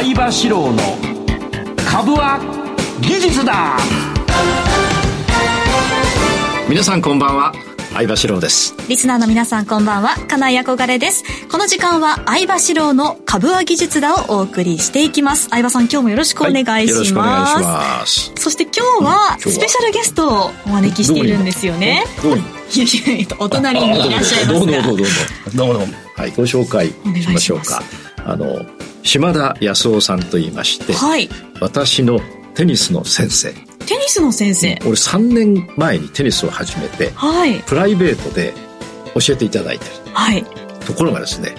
相場志郎の株は技術だ。皆さんこんばんは。相場志郎です。リスナーの皆さんこんばんは。金井憧れです。この時間は相場志郎の株は技術だをお送りしていきます。相場さん今日もよろしくお願いします、はい、よろしくお願いします。そして今日はスペシャルゲストをお招きしているんですよね。どういやいやお隣にいらっしゃいますが。どうもどうもどうもどうも。どうもはいご紹介しましょうか。あの島田康夫さんと言いまして、はい、私のテニスの先生。テニスの先生。俺3年前にテニスを始めて、はい、プライベートで教えていただいてる、はい、ところがですね、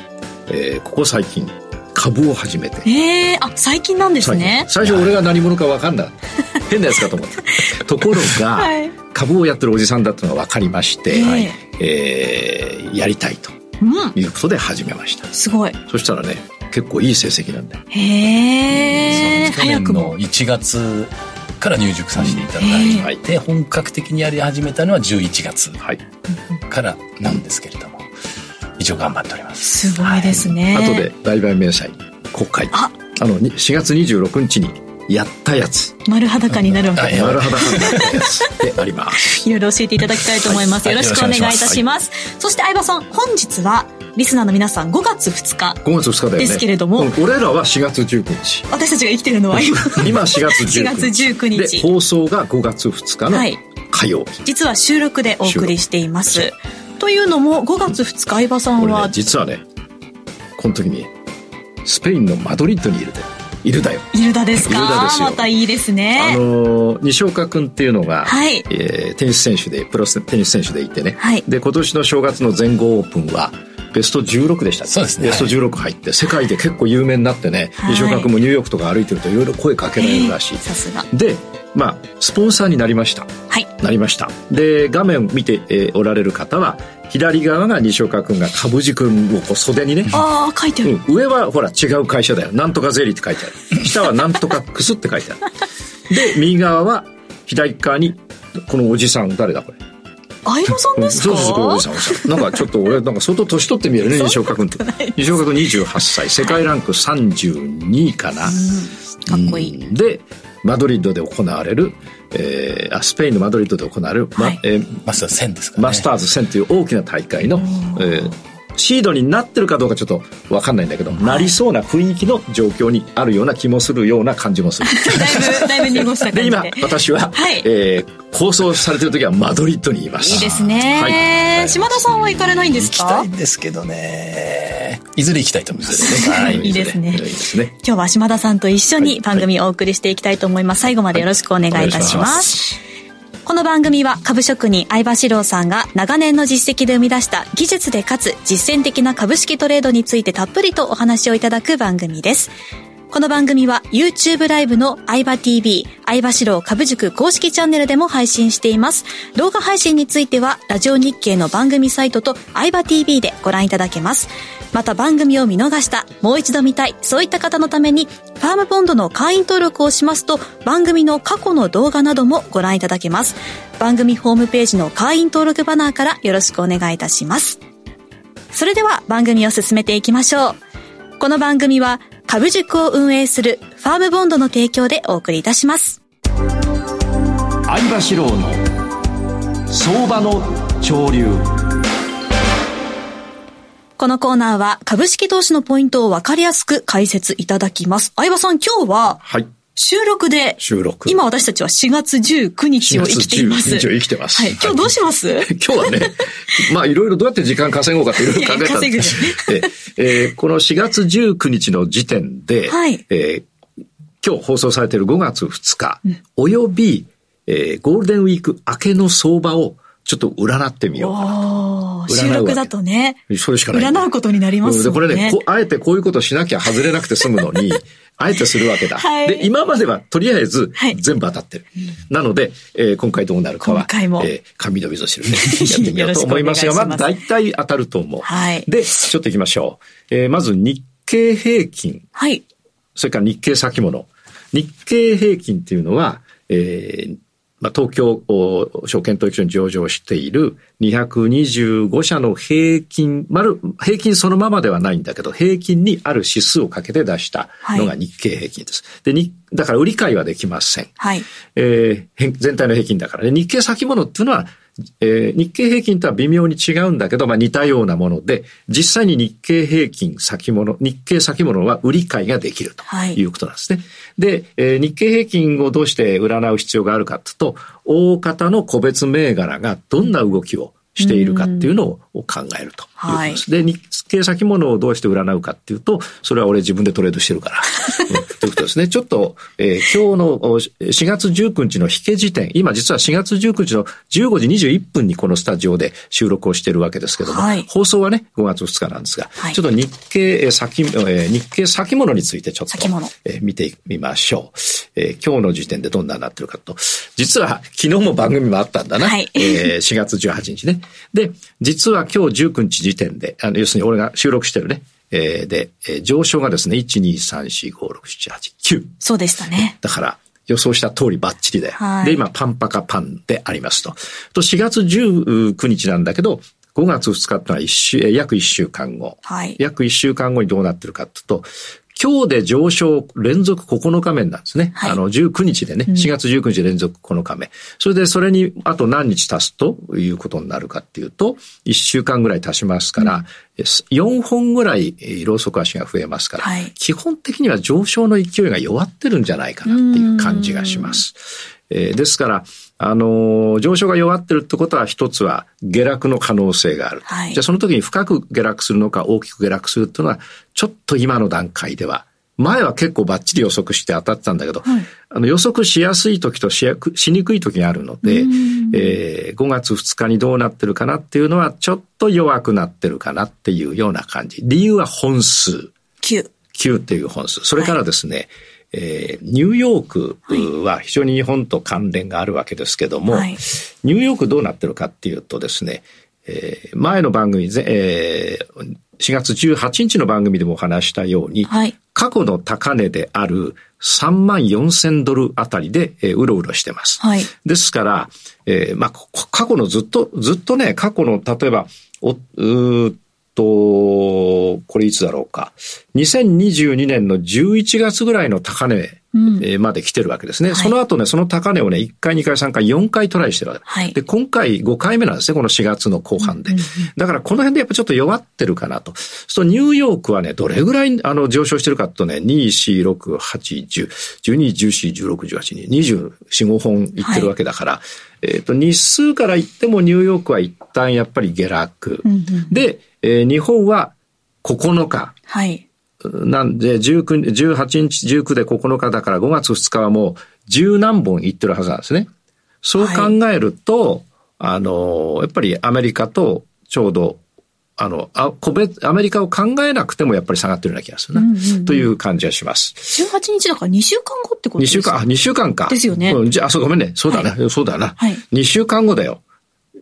えー、ここ最近株を始めて。ええー、あ最近なんですね。最初俺が何者か分かんな変なやつかと思って ところが、はい、株をやってるおじさんだったのが分かりまして、えー、えー、やりたいということで始めました、うん、すごい。そしたらね結構いい成績なんだよへえ早くも。1月から入塾させていただいて、本格的にやり始めたのは11月からなんですけれども、一応頑張っております。すごいですね。はい、後で売買明細国会あ。あの4月26日にやったやつ。丸裸になるわけ。です丸裸になったやつであります。いろいろ教えていただきたいと思います、はい、よろしくお願いいたします、はい、そして相葉さん本日はリスナーの皆さん5月2日5月2日だよね。ですけれども、俺らは4月19日。私たちが生きてるのは今今4月19日。4月19日。で放送が5月2日の火曜日、はい、実は収録でお送りしています。というのも5月2日相葉さんは、ね、実はねこの時にスペインのマドリッドにいるでイルダよ。イルダですか？ですまたいいですね。あの西岡君っていうのが、はい、えー、テニス選手で、プロテニス選手でいてね。はい、で、今年の正月の全豪オープンは、ベスト16でした、そうですね。ベスト16入って、世界で結構有名になってね、はい、西岡君もニューヨークとか歩いてるといろいろ声かけられるらしい。さすが。で、まあ、スポンサーになりました。はい。なりました。で、画面を見て、えー、おられる方は、左側が西岡君が株軸をこう袖にね。ああ、書いてある、うん、上はほら違う会社だよ。なんとかゼリーって書いてある。下はなんとかクスって書いてある。で、右側は左側に、このおじさん、誰だこれ。相葉さんですか、そうそうおじさんおじさん。なんかちょっと俺、なんか相当年取って見えるね、西岡君って。西岡君28歳、世界ランク32位かな。かっこいい。で、マドリッドで行われる、えー、あスペインのマドリッドで行われる、はい、えー、マスターズ1000ですか、ね、マスターズ1000という大きな大会の、えー、シードになってるかどうかちょっと分かんないんだけど、はい、なりそうな雰囲気の状況にあるような気もするような感じもする。だいぶ、だいぶ濁した感じで。で、今、私は、はい、えー、放送されてる時はマドリッドにいます。いいですね。はい。島田さんは行かれないんですか？行きたいんですけどね。いずれ行きたいと思います。はい。いいですね。いいですね。今日は島田さんと一緒に番組をお送りしていきたいと思います。最後までよろしくお願いいたします。この番組は株職人相場志郎さんが長年の実績で生み出した技術でかつ実践的な株式トレードについてたっぷりとお話をいただく番組です。この番組は YouTube ライブの相場 TV、相場志郎株塾公式チャンネルでも配信しています。動画配信についてはラジオ日経の番組サイトと相場 TV でご覧いただけます。また番組を見逃した、もう一度見たい、そういった方のために、ファームボンドの会員登録をしますと、番組の過去の動画などもご覧いただけます。番組ホームページの会員登録バナーからよろしくお願いいたします。それでは番組を進めていきましょう。この番組は株塾を運営するファームボンドの提供でお送りいたします。相場志郎の相場の潮流。このコーナーは株式投資のポイントをわかりやすく解説いただきます。相葉さん、今日は、はい。収録で、収録。今私たちは4月19日を生きています。4月19日を生きてます。はい。今日どうします、今日はね、まあいろいろどうやって時間稼ごうかっていろいろ考えたんですけど、えー、この4月19日の時点で、はい。えー、今日放送されている5月2日、うん、および、えー、ゴールデンウィーク明けの相場をちょっと占ってみよう収録だとね。それしかない。占うことになりますね。これねあえてこういうことしなきゃ外れなくて済むのに、あえてするわけだ。はい、で、今まではとりあえず全部当たってる。はい、なので、えー、今回どうなるかは、今回もえー、紙の味噌汁で やってみようと思いますが、まあ大体当たると思う。はい、で、ちょっと行きましょう。えー、まず日経平均。はい。それから日経先物。日経平均っていうのは、えー、まあ、東京証券取引所に上場している225社の平均、丸、平均そのままではないんだけど、平均にある指数をかけて出したのが日経平均です。はい、で、に、だから売り買いはできません。はい。えー、全体の平均だからね。日経先物っていうのはえー、日経平均とは微妙に違うんだけど、まあ似たようなもので、実際に日経平均先物、日経先物は売り買いができるということなんですね。はい、で、えー、日経平均をどうして占う必要があるかというと、大方の個別銘柄がどんな動きをしているかっていうのを考えるということで日経先物をどうして占うかっていうと、それは俺自分でトレードしてるから。ということですね。ちょっと、えー、今日の4月19日の引け時点、今実は4月19日の15時21分にこのスタジオで収録をしているわけですけども、はい、放送はね、5月2日なんですが、はい、ちょっと日経先、えー、日経先物についてちょっと、えー、見てみましょう、えー。今日の時点でどんなになってるかと、実は昨日も番組もあったんだな。はい、えー、4月18日ね。で、実は今日19日時点で、あの要するに俺が収録してるね、えー、で、えー、上昇がですね、1、2、3、4、5、6、7、8、9。そうでしたね。だから、予想した通りバッチリで。はい、で、今、パンパカパンでありますと。と、4月19日なんだけど、5月2日ってのは一週、約1週間後。はい。約1週間後にどうなってるかっていうと、今日で上昇連続9日目なんですね。はい、あの、19日でね、4月19日連続9日目。それでそれにあと何日足すということになるかっていうと、1週間ぐらい足しますから、うん、4本ぐらいローソク足が増えますから、はい、基本的には上昇の勢いが弱ってるんじゃないかなっていう感じがします。えー、ですから、あのー、上昇が弱ってるってことは一つは下落の可能性がある。はい、じゃあその時に深く下落するのか大きく下落するっていうのは、ちょっと今の段階では、前は結構バッチリ予測して当たってたんだけど、はい、あの予測しやすい時としやしにくい時があるので、えー、5月2日にどうなってるかなっていうのはちょっと弱くなってるかなっていうような感じ。理由は本数。9。9っていう本数。それからですね、はいえー、ニューヨークは非常に日本と関連があるわけですけども、はい、ニューヨークどうなってるかっていうとですね、えー、前の番組、えー、4月18日の番組でもお話したように、はい、過去の高値である3万4千ドルあたりで、えー、うろうろしてます。はい、ですから、えー、まあ、過去のずっと、ずっとね、過去の、例えば、お、うと、これいつだろうか。2022年の11月ぐらいの高値まで来てるわけですね。うんはい、その後ね、その高値をね、1回、2回、3回、4回トライしてるわけ。はい、で、今回5回目なんですね、この4月の後半で。だからこの辺でやっぱちょっと弱ってるかなと。そうニューヨークはね、どれぐらいあの上昇してるかとね、2、4、6、8、10、12、14、16、18、24、5本いってるわけだから、はい、えっ、と、日数から言ってもニューヨークは一旦やっぱり下落。うんうん、で、えー、日本は9日。はい。なんで、19、18日、19で9日だから5月2日はもう十何本いってるはずなんですね。そう考えると、はい、あの、やっぱりアメリカとちょうど、あの、あ、個別、アメリカを考えなくてもやっぱり下がってるような気がするな、うんうんうん、という感じがします。18日だから2週間後ってことですか ?2 週間、あ、2週間か。ですよね。うん、じゃあ、そう、ごめんね。そうだな、はい、そうだな。はい。2週間後だよ。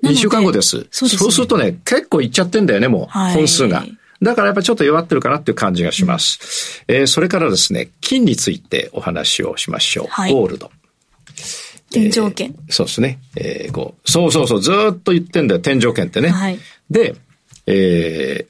2週間後です。そうです、ね、そうするとね、結構いっちゃってんだよね、もう。はい、本数が。だからやっぱりちょっと弱ってるかなっていう感じがします。うん、えー、それからですね、金についてお話をしましょう。はい、ゴールド。天井圏、えー、そうですね。えー、こうそうそうそう、ずっと言ってんだよ、天井圏ってね。はい、で、え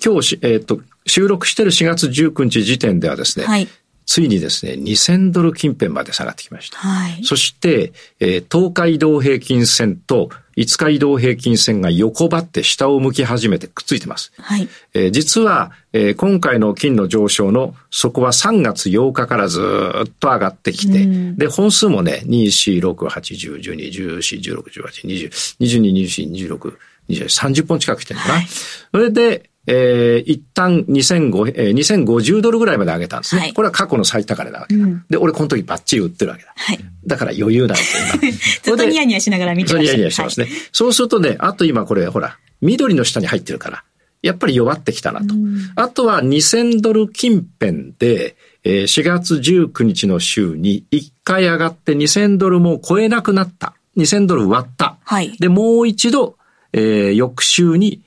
ー、今日えっ、ー、と、収録してる4月19日時点ではですね、はい、ついにですね、2000ドル近辺まで下がってきました。はい、そして、えー、東海移動平均線と5日移動平均線が横ばって下を向き始めてくっついてます。はい、えー、実は、えー、今回の金の上昇の底は3月8日からずっと上がってきて、で、本数もね、2、4、6、8、10、12、14、16、18、20、22、24、26、20、30本近く来てるのかな。はい、それで、えー、一旦2005、えー、2050ドルぐらいまで上げたんですね。はい、これは過去の最高値なわけだ。うん、で、俺この時バッチリ売ってるわけだ。はい、だから余裕なんですよ。ずっとニヤニヤしながら見てますニヤニヤしてますね、はい、そうするとね、あと今これ、ほら、緑の下に入ってるから、やっぱり弱ってきたなと。あとは2000ドル近辺で、えー、4月19日の週に1回上がって2000ドルも超えなくなった。2000ドル割った。はい、で、もう一度、えー、翌週に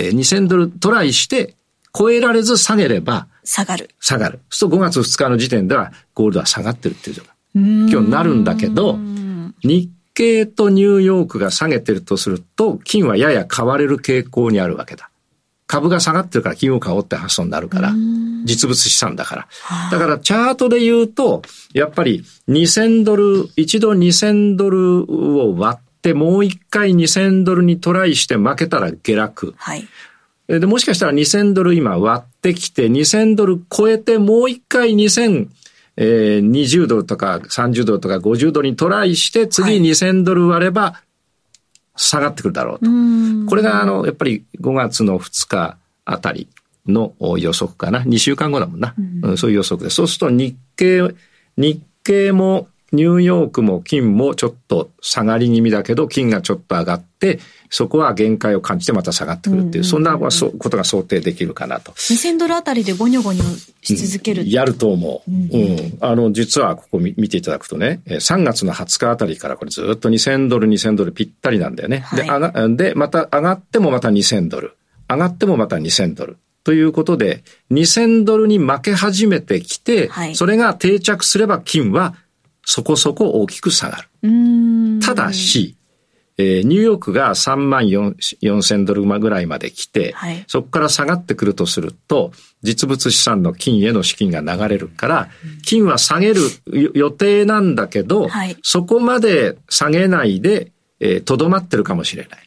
えー、2000ドルトライして超えられず下げれば、下がる。下がる。そうすると5月2日の時点ではゴールドは下がってるっていう状態。今日なるんだけど、日経とニューヨークが下げてるとすると、金はやや買われる傾向にあるわけだ。株が下がってるから金を買おうって発想になるから、実物資産だから。だからチャートで言うと、やっぱり2000ドル、一度2000ドルを割ってもう一回2000ドルにトライして負けたら下落。はい。で、もしかしたら2000ドル今割ってきて、2000ドル超えてもう一回2000、えー、20ドルとか30ドルとか50ドルにトライして、次2000ドル割れば下がってくるだろうと。これがあの、やっぱり5月の2日あたりの予測かな。2週間後だもんな。うん、そういう予測で。そうすると日経、日経もニューヨークも金もちょっと下がり気味だけど、金がちょっと上がって、そこは限界を感じてまた下がってくるっていう、そんなことが想定できるかなと。2000ドルあたりでゴニョゴニョし続ける、うん、やると思う。うん、うん。あの、実はここ見ていただくとね、3月の20日あたりからこれずっと2000ドル、2000ドルぴったりなんだよね。はい、で、上が、で、また上がってもまた2000ドル。上がってもまた2000ドル。ということで、2000ドルに負け始めてきて、はい、それが定着すれば金はそこそこ大きく下がる。ただし、えー、ニューヨークが3万4千ドルぐらいまで来て、はい、そこから下がってくるとすると、実物資産の金への資金が流れるから、金は下げる予定なんだけど、はい、そこまで下げないで、えー、とどまってるかもしれない。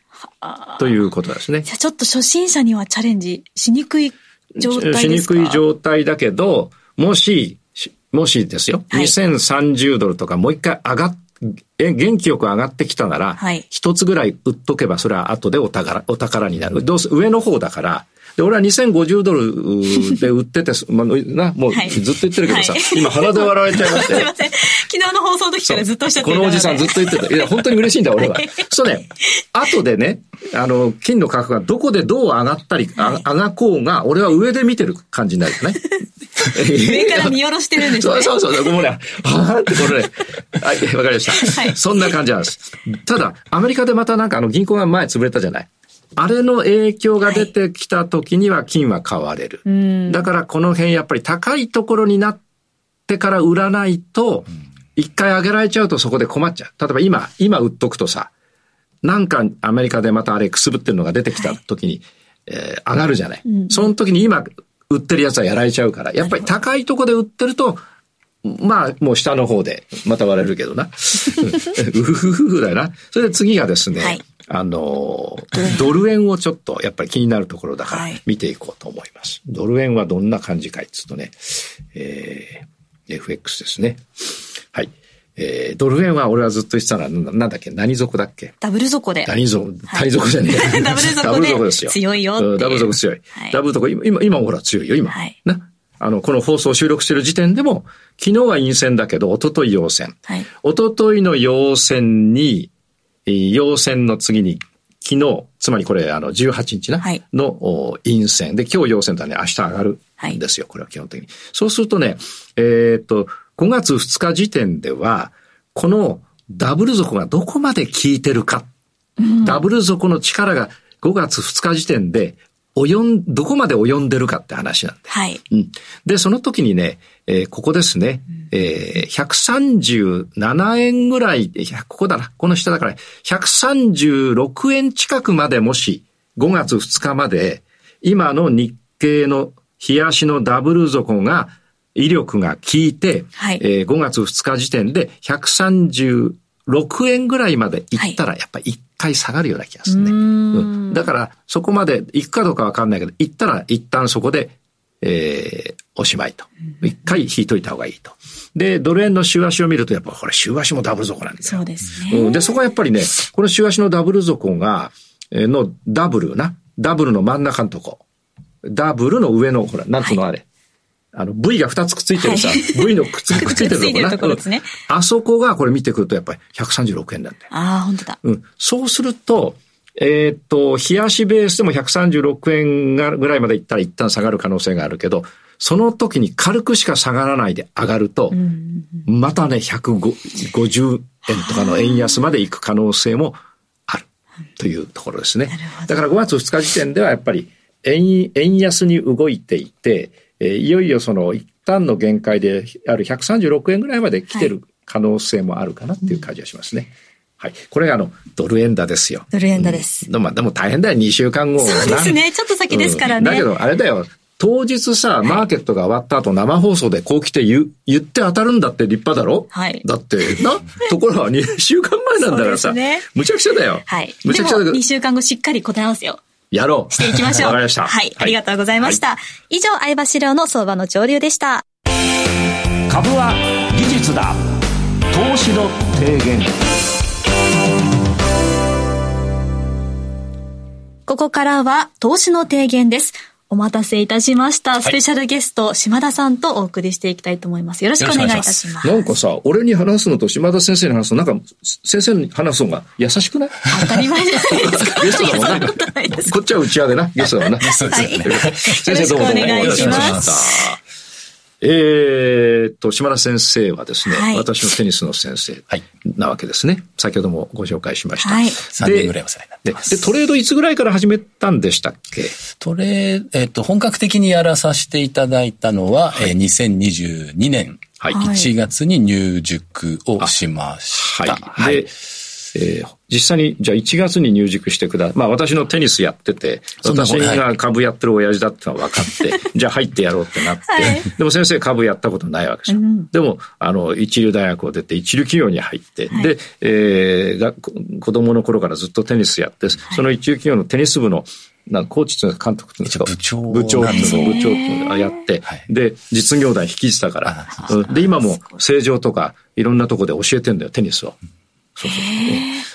ということですね。じゃあちょっと初心者にはチャレンジしにくい状態ですか？しにくい状態だけど、もしもしですよ、はい、2030ドルとかもう一回上がっえ、元気よく上がってきたなら、一、はい、つぐらい売っとけば、それは後でお宝、お宝になる。どうせ上の方だから、で、俺は2050ドルで売ってて、まあ、な、もうずっと言ってるけどさ、はい、今鼻で笑われちゃいまして。すいません。昨日の放送の時からずっとおっしゃってこのおじさんずっと言ってた。いや、本当に嬉しいんだ、俺は。そうね、後でね、あの、金の価格がどこでどう上がったり、はい、上がこうが、俺は上で見てる感じになるよね。上から見下ろしてるんですね。そうそうそう。もうね、はーってこれね。はい、わかりました。はい。そんな感じなんです。ただ、アメリカでまたなんかあの銀行が前潰れたじゃない？あれの影響が出てきた時には金は買われる。はい、だからこの辺やっぱり高いところになってから売らないと、一回上げられちゃうとそこで困っちゃう。例えば今、今売っとくとさ、なんかアメリカでまたあれくすぶってるのが出てきた時に、はい、えー、上がるじゃない？うん、その時に今売ってるやつはやられちゃうから、やっぱり高いとこで売ってると、まあ、もう下の方で、また割れるけどな。うふふふだよな。それで次がですね、はい、あの、ドル円をちょっとやっぱり気になるところだから見ていこうと思います。はい、ドル円はどんな感じかいっつうとね、えー、FX ですね。はい。えー、ドル円は俺はずっと言ってたのは、なんだっけ？何底だっけ？ダブル底で。何底、谷底じゃねえ。ダブル底ダブル底ですよ。強いよダブル底強い。はい、ダブル底、今、今、今ほら強いよ、今。はい、な？あの、この放送を収録している時点でも、昨日は陰線だけど、一昨日陽線。はい、一昨日の陽線に、陽線の次に、昨日、つまりこれ、あの、18日な、はい、の陰線。で、今日陽線だね、明日上がるんですよ、はい、これは基本的に。そうするとね、えー、っと、5月2日時点では、このダブル底がどこまで効いてるか、うん、ダブル底の力が5月2日時点で及ん、どこまで及んでるかって話なんで。はい。うん。で、その時にね、えー、ここですね、うん、えー、137円ぐらい、ここだな、この下だから、136円近くまでもし、5月2日まで、今の日経の冷やしのダブル底が威力が効いて、はい、えー、5月2日時点で136円ぐらいまでいったら、やっぱり一回下がるような気がするね。うん、だから、そこまで行くかどうかわかんないけど、行ったら一旦そこで、えー、おしまいと。一回引いといた方がいいと。で、ドル円の週足を見ると、やっぱこれ週足もダブル底なんだよ。そうですね。うん、で、そこはやっぱりね、この週足のダブル底が、えー、のダブルな、ダブルの真ん中のとこ。ダブルの上の、ほら、なんつうのあれ。はいあの、V が2つくっついてるさ、はい、V のくっつくっついてるとこな。とこですね、あそこがこれ見てくるとやっぱり136円なんだよ。ああ、本当だ。うん。そうすると、えー、っと、冷やしベースでも136円がぐらいまでいったら一旦下がる可能性があるけど、その時に軽くしか下がらないで上がると、またね、150円とかの円安まで行く可能性もあるというところですね。だから5月2日時点ではやっぱり円円安に動いていて、えー、いよいよその一旦の限界である136円ぐらいまで来てる可能性もあるかなっていう感じがしますね。はい。これがあの、ドル円高ですよ。ドル円高です。うん、でも、でも大変だよ、2週間後。そうですね。ちょっと先ですからね。うん、だけど、あれだよ。当日さ、マーケットが終わった後、生放送でこう来て言言って当たるんだって立派だろ？はい。だって、な、ところは2週間前なんだからさ、ね、むちゃくちゃだよ。はい。むちゃくちゃだけど。2週間後しっかり答え合わせよ。やろう。していきましょう。わかりました。はい。ありがとうございました。はい、以上、相場資料の相場の潮流でした。株は技術だ。投資の提言。ここからは投資の提言です。お待たせいたしました。スペシャルゲスト、はい、島田さんとお送りしていきたいと思います。よろしくお願いいたします。なんかさ、俺に話すのと島田先生に話すの、なんか、先生に話すのが優しくない？当たり前じゃないですか。ゲストだもんな。こっちは打ち上げな。ゲストだもんな。はい、先生どうもどうも。お願いします。えー、と、島田先生はですね、はい、私のテニスの先生なわけですね。先ほどもご紹介しました。はい、3年ぐらいお世話になってますで。で、トレードいつぐらいから始めたんでしたっけ？トレー、えっ、ー、と、本格的にやらさせていただいたのは、はい、えー、2022年1月に入塾をしました。はい。で、えー、実際に、じゃあ1月に入塾してくだ、まあ私のテニスやってて、私が株やってる親父だってのは分かって、じゃあ入ってやろうってなって、はい、でも先生株やったことないわけですよ。うん、でも、あの、一流大学を出て一流企業に入って、はい、で、えー、子供の頃からずっとテニスやって、その一流企業のテニス部のなコーチという監督というか、部長。部長っていうの部長っていうのをやって、はい、で、実業団引きしたから、で、今も正常とかいろんなとこで教えてんだよ、テニスを。そうそう。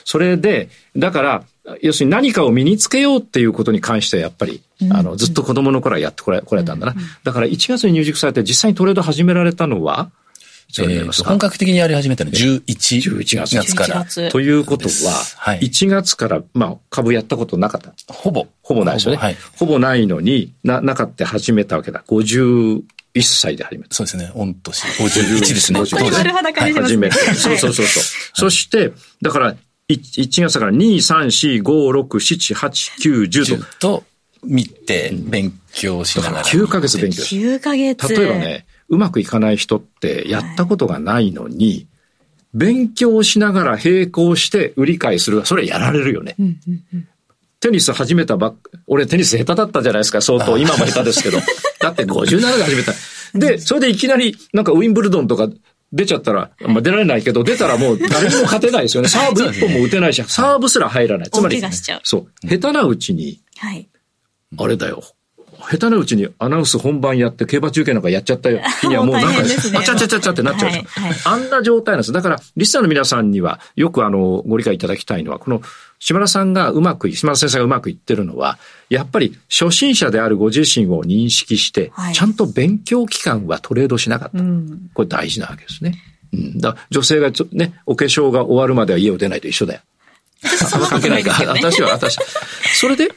それで、だから、要するに何かを身につけようっていうことに関してはやっぱり、うん、あの、ずっと子供の頃はやってこられたんだな。うんだから1月に入塾されて実際にトレード始められたのは、えー、本格的にやり始めたのは11、11月から。ということは、1月から、まあ、株やったことなかった。ほぼ。ほぼないですよね。ほぼはい、ほぼないのにな、なかった始めたわけだ。50、1歳で始めた。そうですね。御年。51ですね。51丸裸に始めた。そうそうそうそう。そして、だから、1月から2、3、4、5、6、7、8、9、10と。と、見て、勉強しながら。9ヶ月勉強し9ヶ月。例えばね、うまくいかない人ってやったことがないのに、勉強しながら並行して売り買いする。それやられるよね。テニス始めたばっ、俺テニス下手だったじゃないですか、相当。今も下手ですけど。だって57で始めた。で、それでいきなり、なんかウィンブルドンとか出ちゃったら、まあ出られないけど、出たらもう誰にも勝てないですよね。サーブ一本も打てないし、サーブすら入らない。つまり、そう。下手なうちに、はい。あれだよ。下手なうちにアナウンス本番やって競馬中継なんかやっちゃった日に はもうなんか、ね、あちゃちゃちゃちゃってなっちゃう、はいはい、あんな状態なんです。だから、リスナーの皆さんにはよくあの、ご理解いただきたいのは、この島田さんがうまく、島田先生がうまくいってるのは、やっぱり初心者であるご自身を認識して、はい、ちゃんと勉強期間はトレードしなかった。うん、これ大事なわけですね。うん、だ女性がちょね、お化粧が終わるまでは家を出ないと一緒だよ。あんま関係ないか。私は、私。それで、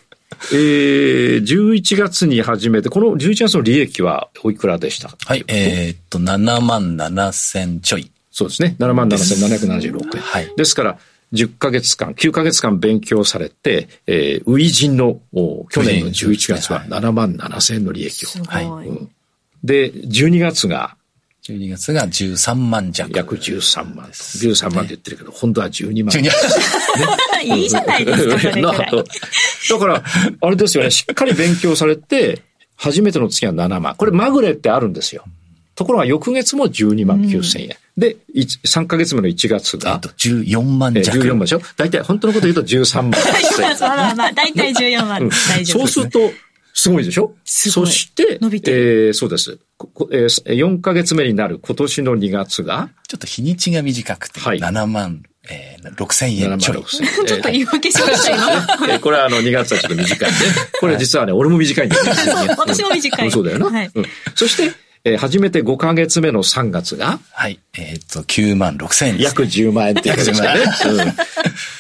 えー、11月に始めて、この11月の利益はおいくらでした？はい、えー、っと、7万7千ちょい。そうですね。7万7776円。はい。ですから、10ヶ月間、9ヶ月間勉強されて、えー、初陣の去年の11月は7万7千円の利益を。はい、うん。で、12月が、12月が13万弱。約13万。13万って言ってるけど、本当は12万。12万。いいじゃないですか、だから、あれですよね、しっかり勉強されて、初めての月は7万。これ、まぐれってあるんですよ。ところが、翌月も12万9千円。うんで、3ヶ月目の1月が。14万弱。14万でしょ？大体、本当のこと言うと13万。まあまあまあ、大体14万、うん、大丈夫、そうすると、すごいでしょ？そして、伸びてえー、そうです。えー、4ヶ月目になる今年の2月が。ちょっと日にちが短くて、はい、7万。えー、6千円ちょい。ちょっと言い訳しましたよ。これはあの2月はちょっと短いね。これ実はね、俺も短いんだよね。私も短い。そうだよな。はい、そして、えー、初めて5ヶ月目の3月がはい。えっ、ー、と、9万6千円です、ね。約10万円っていうことですね。うん。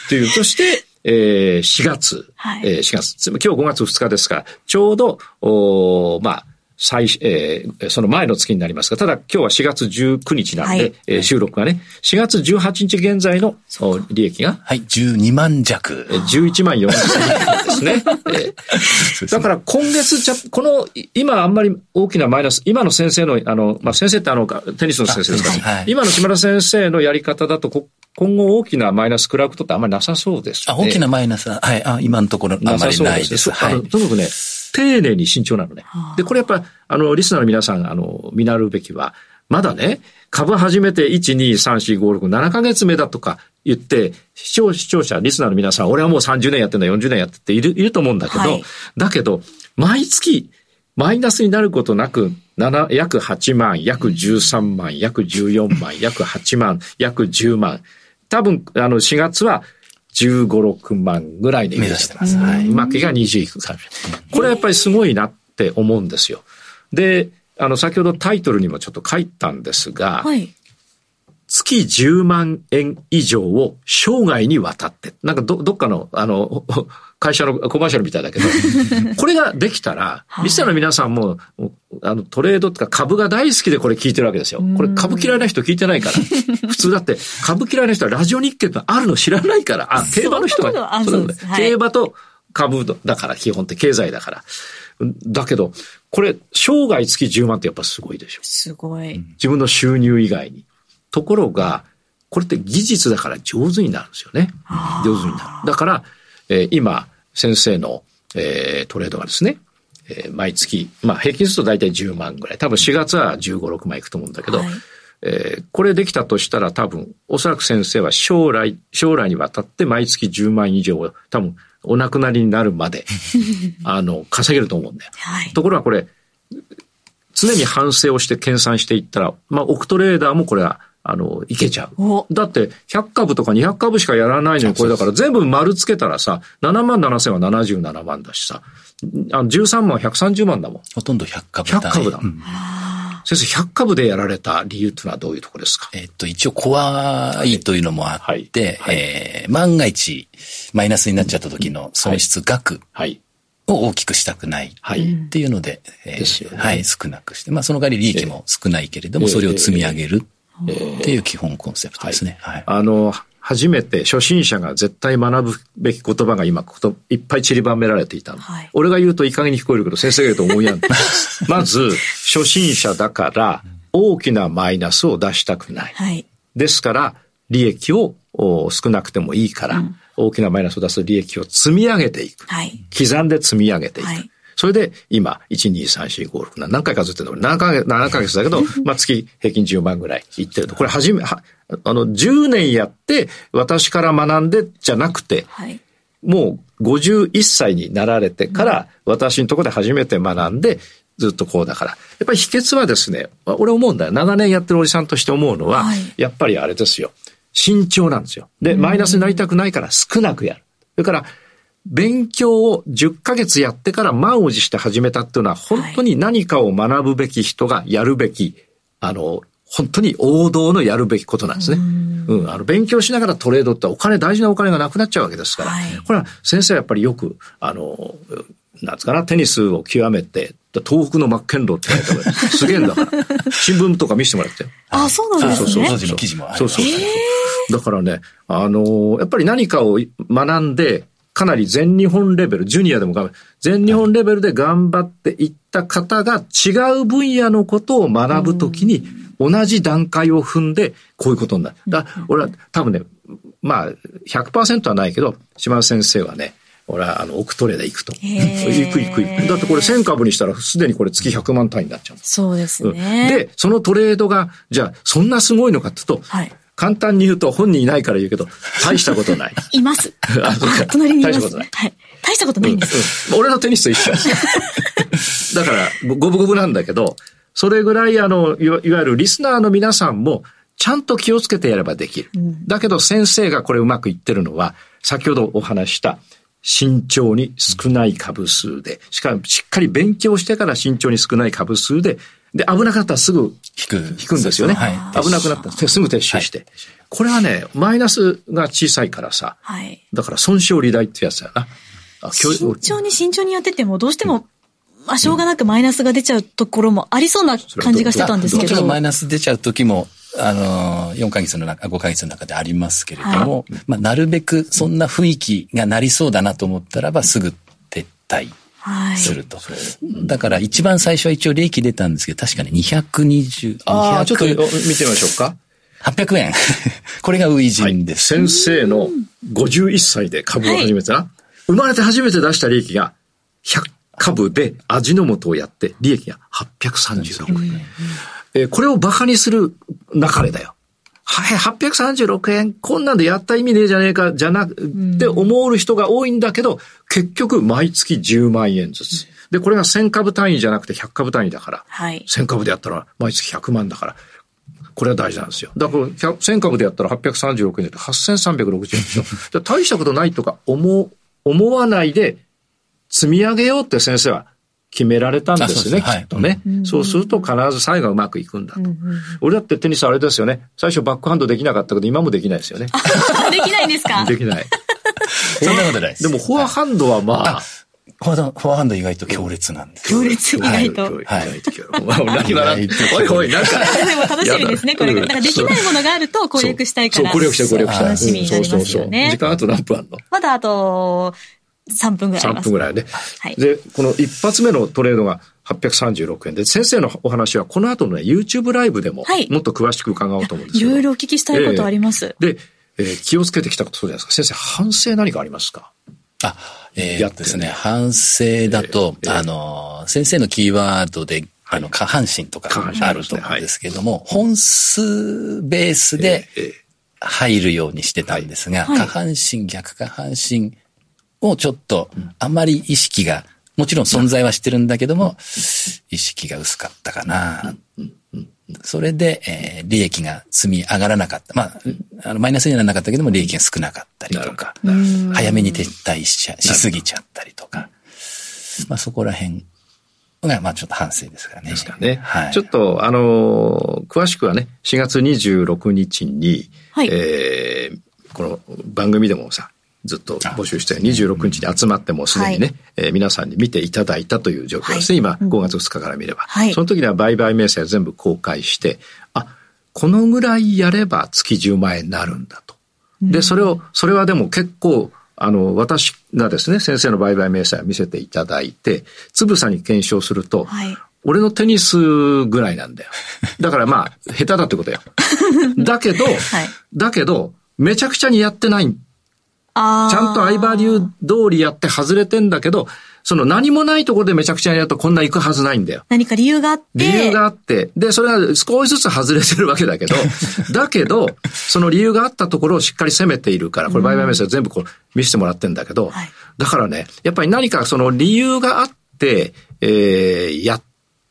という、そして、えー、4月、はい、えー、4月、今日5月2日ですから、ちょうど、おまあ、最、えー、その前の月になりますが、ただ今日は4月19日なんで、はい、えー、収録がね、4月18日現在の利益が？はい、12万弱。11万4千円ですね。えー、だから今月じゃ、この、今あんまり大きなマイナス、今の先生の、あの、まあ、先生ってあの、テニスの先生ですから、はい、今の島田先生のやり方だと、今後大きなマイナス食らうことってあんまりなさそうです、ね、あ、大きなマイナスは、はい、あ今のところあまりないです。はい。とにかくね、丁寧に慎重なのね。で、これやっぱ、あの、リスナーの皆さん、あの、見習うべきは、まだね、株始めて1、2、3、4、5、6、7ヶ月目だとか言って、視聴視聴者、リスナーの皆さん、俺はもう30年やってんだ、40年やってっている、いると思うんだけど、はい、だけど、毎月、マイナスになることなく、7約8万、約13万、約14 万、約8万、約10万。多分、あの、4月は15、6万ぐらいで目指してます。はい。うまくいが20いくか。これはやっぱりすごいなって思うんですよ。で、あの、先ほどタイトルにもちょっと書いたんですが、はい、月10万円以上を生涯にわたって、なんかど、どっかの、あの、会社のコマーシャルみたいだけど、これができたら、リスナーの皆さんも、あの、トレードとか株が大好きでこれ聞いてるわけですよ。これ株嫌いな人聞いてないから。普通だって、株嫌いな人はラジオ日経ってあるの知らないから、あ、競馬の人が、そうだね、競馬と株だから、基本って経済だから。だけど、これ、生涯月10万ってやっぱすごいでしょ。すごい。自分の収入以外に。ところが、これって技術だから上手になるんですよね。上手になる。だから、えー、今、先生の、えー、トレードがですね、えー、毎月、まあ平均すると大体10万ぐらい。多分4月は15、6万いくと思うんだけど、はい、えー、これできたとしたら多分、おそらく先生は将来、将来にわたって毎月10万以上を多分お亡くなりになるまで、あの、稼げると思うんだよ。はい、ところがこれ、常に反省をして計算していったら、まあ、オクトレーダーもこれはあの、いけちゃう。だって、100株とか200株しかやらないのに、これだから全部丸つけたらさ、7万7千は77万だしさ、あの13万130万だもん。ほとんど100株だ、ね。100株だ。うん、先生、100株でやられた理由っていうのはどういうところですか？えっと、一応怖いというのもあって、はい。はい、えー、万が一、マイナスになっちゃった時の損失額。はい。を大きくしたくないっていうので、はい、えーね、はい、少なくして、まあその代わり利益も少ないけれども、それを積み上げるっていう基本コンセプトですね。はい。あの、初めて初心者が絶対学ぶべき言葉が今こといっぱい散りばめられていたの。はい、俺が言うといい加減に聞こえるけど先生が言うと思いやん。まず、初心者だから大きなマイナスを出したくない。はい、ですから、利益を少なくてもいいから、うん、大きなマイナスを出す利益を積み上げていく。はい、刻んで積み上げていく。はいそれで今、1、2、3、4、5、6、7、何回数えてるの ?7 ヶ月、7ヶ月だけど、まあ月平均10万ぐらいいってると。これはじめ、は、あの、10年やって私から学んでじゃなくて、はい、もう51歳になられてから、私のところで初めて学んで、ずっとこうだから。やっぱり秘訣はですね、俺思うんだよ。長年やってるおじさんとして思うのは、はい、やっぱりあれですよ。慎重なんですよ。で、マイナスになりたくないから少なくやる。それから、勉強を10ヶ月やってから満を持して始めたっていうのは、本当に何かを学ぶべき人がやるべき、あの、本当に王道のやるべきことなんですね。うん、あの、勉強しながらトレードってお金、大事なお金がなくなっちゃうわけですから、はい、これは先生はやっぱりよく、あの、なんつかな、テニスを極めて、東北のマッケンローって言われたすげえんだから。新聞とか見せてもらってあ、そうなんですね。そうそうそう。記事もあそうそう。だからね、あの、やっぱり何かを学んで、かなり全日本レベル、ジュニアでも頑張全日本レベルで頑張っていった方が違う分野のことを学ぶときに、同じ段階を踏んで、こういうことになる。だ俺は多分ね、まあ、100%はないけど、島田先生はね、俺は、あの、億トレーで行くと。行く行く行く。だってこれ1000株にしたら、すでにこれ月100万単位になっちゃう。そうですね、で、そのトレードが、じゃあ、そんなすごいのかっていうと、はい、簡単に言うと本人いないから言うけど、大したことない。います。あ、そうか。隣にいます。大したことない。はい。大したことないんです。うんうん、俺のテニスと一緒。だから、五分五分なんだけど、それぐらいあの、いわゆるリスナーの皆さんも、ちゃんと気をつけてやればできる。うん、だけど先生がこれうまくいってるのは、先ほどお話した、慎重に少ない株数で、しかもしっかり勉強してから慎重に少ない株数でで、危なかったらすぐ引く引くんですよね。はい、危なくなったらすぐ撤収して。はい、これはね、マイナスが小さいからさ。はい、だから損傷利大ってやつだよな。慎重に慎重にやってても、どうしても、まあ、しょうがなくマイナスが出ちゃうところもありそうな感じがしてたんですけど。もちろんマイナス出ちゃう時も、あの、4ヶ月の中、5ヶ月の中でありますけれども、はい、まあ、なるべくそんな雰囲気がなりそうだなと思ったらば、すぐ撤退。すると、はい。だから一番最初は一応利益出たんですけど、確かに220、ああ、ちょっと見てみましょうか。800円。これが初陣です。はい、先生の51歳で株を始めた、はい、生まれて初めて出した利益が100株で味の素をやって利益が836円。えー、これを馬鹿にする流れだよ。はい、836円、こんなんでやった意味ねえじゃねえか、じゃなくて思う人が多いんだけど、結局毎月10万円ずつ。で、これが1000株単位じゃなくて100株単位だから、はい、1000株でやったら毎月100万だから、これは大事なんですよ。だから、1000株でやったら836円で8360円でしょ。大したことないとか思、思わないで積み上げようって先生は決められたんですね、きっとね、そうすると必ず最後うまくいくんだと。俺だってテニスあれですよね。最初バックハンドできなかったけど、今もできないですよね。できないんですか？できない。そんなことないです。でもフォアハンドはまあ、フォアハンド意外と強烈なんです。強烈意外と。はい。何が何おいおい、なんか。でも楽しみですね、これが。なんかできないものがあると攻略したいから。そう、攻略したい、攻略したい。楽しみになりますよね。時間あと何分あるの？まだあと、3分ぐらい3分ぐらいね。はい。で、この一発目のトレードが836円で、先生のお話はこの後のね、YouTube ライブでも、もっと詳しく伺おうと思うんですいろいろお聞きしたいことあります。で、えー、気をつけてきたことそうじゃないですか。先生、反省何かありますか？あ、えー、ですね、反省だと、えー、あの、先生のキーワードで、あの、下半身とかあると思うんですけども、本数ベースで入るようにしてたんですが、下半身、逆下半身をちょっと、あまり意識が、もちろん存在はしてるんだけども、意識が薄かったかな。それで、えー、利益が積み上がらなかった。まあ、あのマイナスにはならなかったけども、利益が少なかったりとか、早めに撤退しちゃ、しすぎちゃったりとか、まあそこら辺が、まあちょっと反省ですからね。ですかね。はい。ちょっと、あのー、詳しくはね、4月26日に、はい、えー、この番組でもさ、ずっと募集して26日に集まってもすでにね、はい、えー、皆さんに見ていただいたという状況ですね。はい、今、5月2日から見れば。はい、その時には売買明細全部公開して、あ、このぐらいやれば月10万円になるんだと。で、それを、それはでも結構、あの、私がですね、先生の売買明細を見せていただいて、つぶさに検証すると、はい、俺のテニスぐらいなんだよ。だからまあ、下手だってことよ。だけど、はい、だけど、めちゃくちゃにやってないちゃんと相場流通りやって外れてんだけど、その何もないところでめちゃくちゃやるとこんな行くはずないんだよ。何か理由があって。理由があって。で、それは少しずつ外れてるわけだけど、だけど、その理由があったところをしっかり攻めているから、これ売買明細全部こう見せてもらってんだけど、はい、だからね、やっぱり何かその理由があって、えー、やっ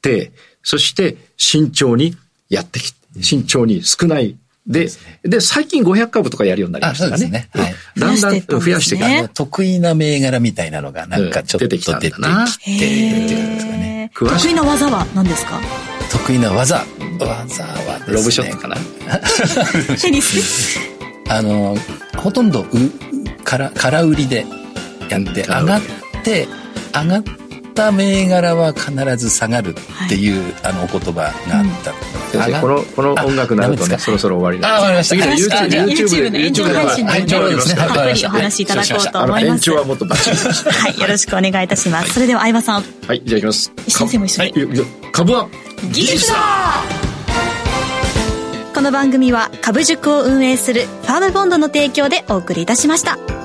て、そして慎重にやってきて、慎重に少ないで、で、最近500株とかやるようになりましたね。そうですね。はい。だんだん増やしていく、ね。得意な銘柄みたいなのがなんかちょっと出てきてるっていうんですかね。得意な技は何ですか？得意な技。技はね、ロブショットかな。テニスあの、ほとんど、う、から、空売りでやって、上がって、上がった銘柄は必ず下がるっていう、あの、お言葉があった。先生、この、この音楽なるとね、そろそろ終わりなんあ、わかりました。次の YouTube で、YouTube で、配信で、たっぷりお話しいただこうと思います。延長はもっとバッチリはい、よろしくお願いいたします。それでは相葉さん。はい、じゃあいきます。先生も一緒に。株は？技術だこの番組は株塾を運営するファームボンドの提供でお送りいたしました。